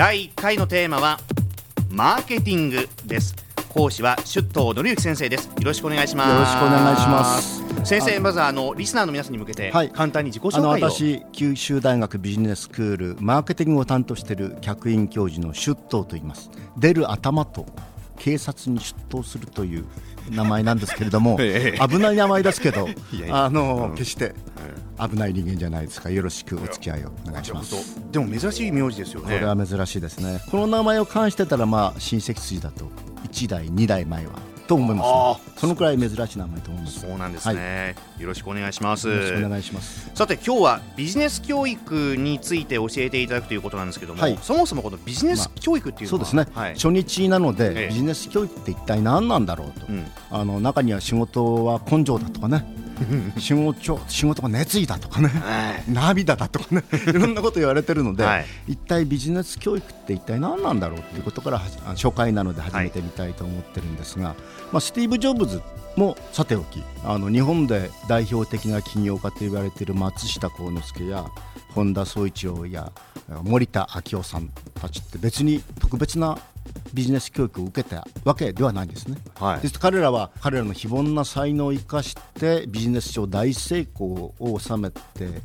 第1回のテーマはマーケティングです。講師は出頭則之先生です。よろしくお願いします。よろしくお願いします。先生まずあのリスナーの皆さんに向けて、はい。簡単に自己紹あの介を私九州大学ビジネススクールマーケティングを担当している客員教授の出頭と言います。出る頭と警察に出頭するという名前なんですけれども ええ。危ない名前ですけど あの、うん。決して危ない人間じゃないですかよろしくお付き合いをお願いします。でも珍しい名字ですよね。これは珍しいですね。この名前を冠してたらまあ親戚筋だと。1代2代前はと思います、あね、そのくらい珍しい名前と思います。そうなんですね、よろしくお願いします。よろしくお願いします。さて今日はビジネス教育について教えていただくということなんですけども、はい。そもそもこのビジネス教育っていうのは、そうですね、はい。初日なので、ええ。ビジネス教育って一体何なんだろうと、うん。あの中には仕事は根性だとかね 仕事仕事が熱意だとかねはい。涙だとかね いろんなこと言われてるので、はい。一体ビジネス教育って一体何なんだろうっていうことから初回なので始めてみたいと思ってるんですが、まあ、スティーブ・ジョブズもさておきあの日本で代表的な起業家と言われている松下幸之助や本田宗一郎や森田昭夫さんたちって別に特別なビジネス教育を受けたわけではないんですね。はいです彼らは彼らの非凡な才能を生かしてビジネス上大成功を収めて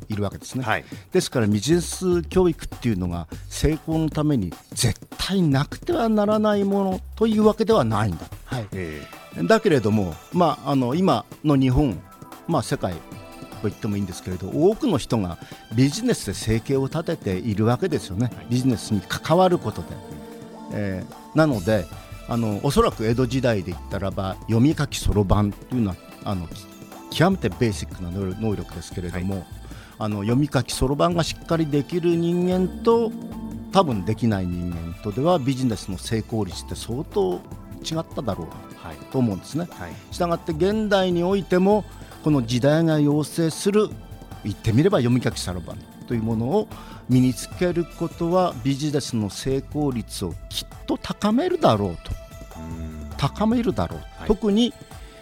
いるわけですね。はいですからビジネス教育っていうのが成功のために絶対なくてはならないものというわけではないんだ。はい、えだけれども、まあ、あの今の日本、まあ、世界と言ってもいいんですけれど多くの人がビジネスで生計を立てているわけですよね、ビジネスに関わることで。えーなのであのおそらく江戸時代で言ったらば読み書きそろばんというのはあのき極めてベーシックな能力ですけれども、あの読み書きそろばんがしっかりできる人間と多分できない人間とではビジネスの成功率って相当違っただろうと思うんですね。はい。したがって現代においてもこの時代が要請する言ってみれば読み書きそろばんというものを身につけることはビジネスの成功率をきっと高めるだろうと。うん。高めるだろう、はい。特に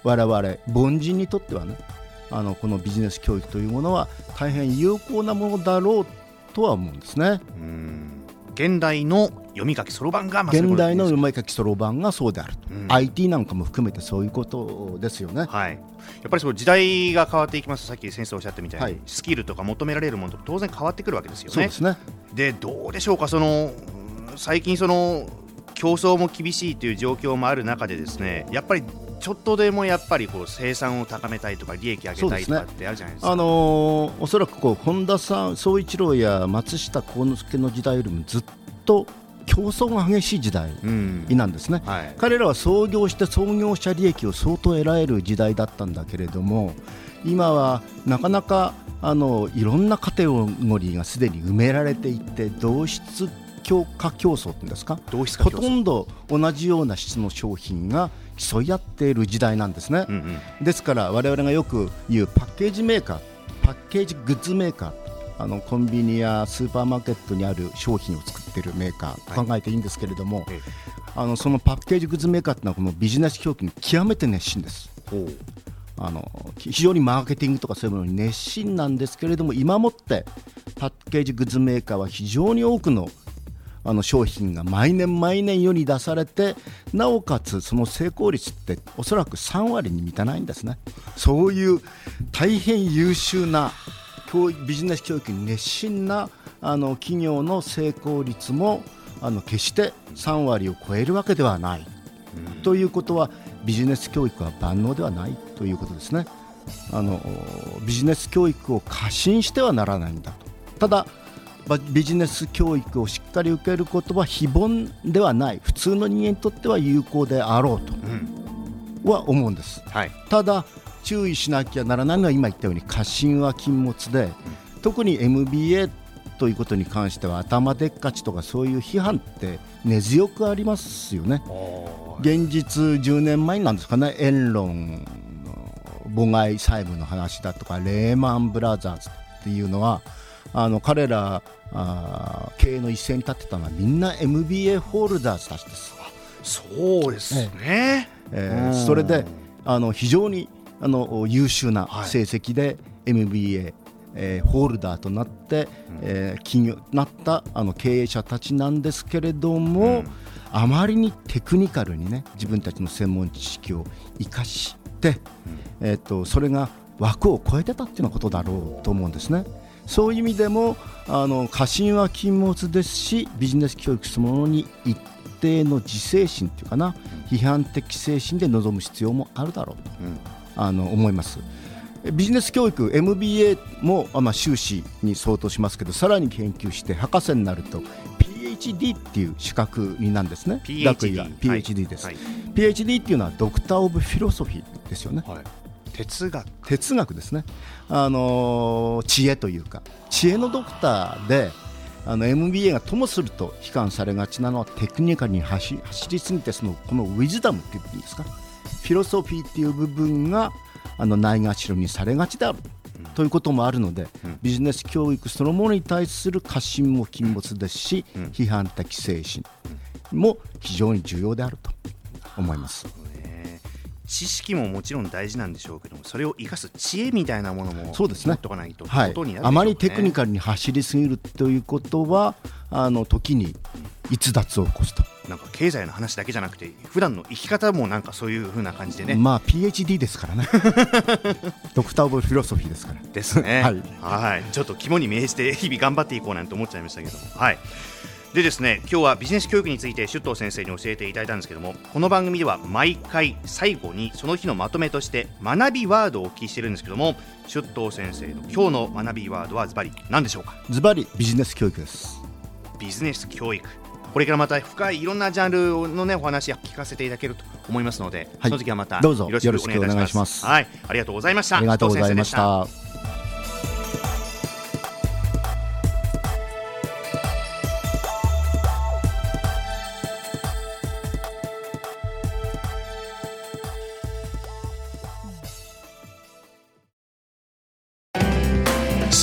我々凡人にとってはねあのこのビジネス教育というものは大変有効なものだろうとは思うんですね。うん。現代の読み書きそろばんが現代の読み書きそろばんがそうであると、うん。IT なんかも含めてそういうことですよね。はい、やっぱりその時代が変わっていきます。とさっき先生おっしゃったみたいに、はい。スキルとか求められるものと当然変わってくるわけですよね。そうで。すね。でどうでしょうか？そのうん最近その競争も厳しいという状況もある中でですねやっぱりちょっとでもやっぱりこう生産を高めたいとか利益上げたいとかってあるじゃないですか。あのーおそらくこう本田さん、総一郎や松下幸之助の時代よりもずっと競争が激しい時代うんなんですね。はい彼らは創業して創業者利益を相当得られる時代だったんだけれども今はなかなかあのいろんなカテゴリーがすでに埋められていて同質強化競争っていうんですか？同質化ほ競争とんど同じような質の商品が競い合っている時代なんですね。うんうんですから我々がよく言うパッケージメーカーパッケージグッズメーカーあのコンビニやスーパーマーケットにある商品を作ってい。るメーカーと考えていいんですけれども、えあのそのパッケージグッズメーカーというのはこのビジネス教育に極めて熱心です。ほう。あの非常にマーケティングとかそういうものに熱心なんですけれども今もってパッケージグッズメーカーは非常に多くのあの商品が毎年毎年世に出されてなおかつその成功率っておそらく3割に満たないんですね。そういう大変優秀な教育ビジネス教育に熱心なあの企業の成功率もあの決して3割を超えるわけではないということはビジネス教育は万能ではないということですね。あのビジネス教育を過信してはならないんだと。ただばビジネス教育をしっかり受けることは非凡ではない普通の人間にとっては有効であろううんとは思うんです。はいただ注意しなきゃならないのは今言ったように過信は禁物で、特に MBA ということに関しては頭でっかちとかそういう批判って根強くありますよね。現実10年前なんですかね、エンロンの母外債務の話だとか、レーマンブラザーズっていうのは、あの彼らあー経営の一線に立ってたのはみんな MBA ホールダーズたちです。そうですね。えーうんそれであの非常にあの優秀なはい成績で MBA えー、ホールダーとなって、えー、企業なったあの経営者たちなんですけれども、うん、あまりにテクニカルにね自分たちの専門知識を生かして、うん、えーと、それが枠を超えてたっていうようなことだろうと思うんですね。そういう意味でもあの過信は禁物ですしビジネス教育そのものに一定の自制心というかな批判的精神で臨む必要もあるだろうと、うん、あの思います。ビジネス教育 MBA も、まあ、修士に相当しますけどさらに研究して博士になると PhD っていう資格になんですね。PhD, 学位が。PhD です、はい、PhD っていうのはドクター・オブ・フィロソフィーですよね、はい、哲学。哲学ですね、あのー、知恵というか。知恵のドクターであの MBA がともすると悲観されがちなのはテクニカルに走りすぎてそのこのウィズダムっていうんですか。フィロソフィーっていう部分があのないがしろにされがちである、ということもあるので、ビジネス教育そのものに対する過信も禁物ですし、批判的精神も非常に重要であると思います。知識ももちろん大事なんでしょうけどもそれを生かす知恵みたいなものもそうですね。持っとかないと、はい、あまりテクニカルに走りすぎるということはあの時に逸脱を起こすと。なんか経済の話だけじゃなくて普段の生き方もなんかそういうふうな感じでね。まあ PhD ですからね。ドクター・オブ・フィロソフィーですから。ですね。はい、はい、ちょっと肝に銘じて日々頑張っていこうなんて思っちゃいましたけど。もはいでですね今日はビジネス教育について出頭先生に教えていただいたんですけどもこの番組では毎回最後にその日のまとめとして学びワードをお聞きしてるんですけども出頭先生の今日の学びワードはズバリ何でしょうか？ズバリビジネス教育です。ビジネス教育。これからまた深いいろんなジャンルのねお話聞かせていただけると思いますので、はい、その時はまたどうぞよろしくお願いします。はい。ありがとうございました。ありがとうございました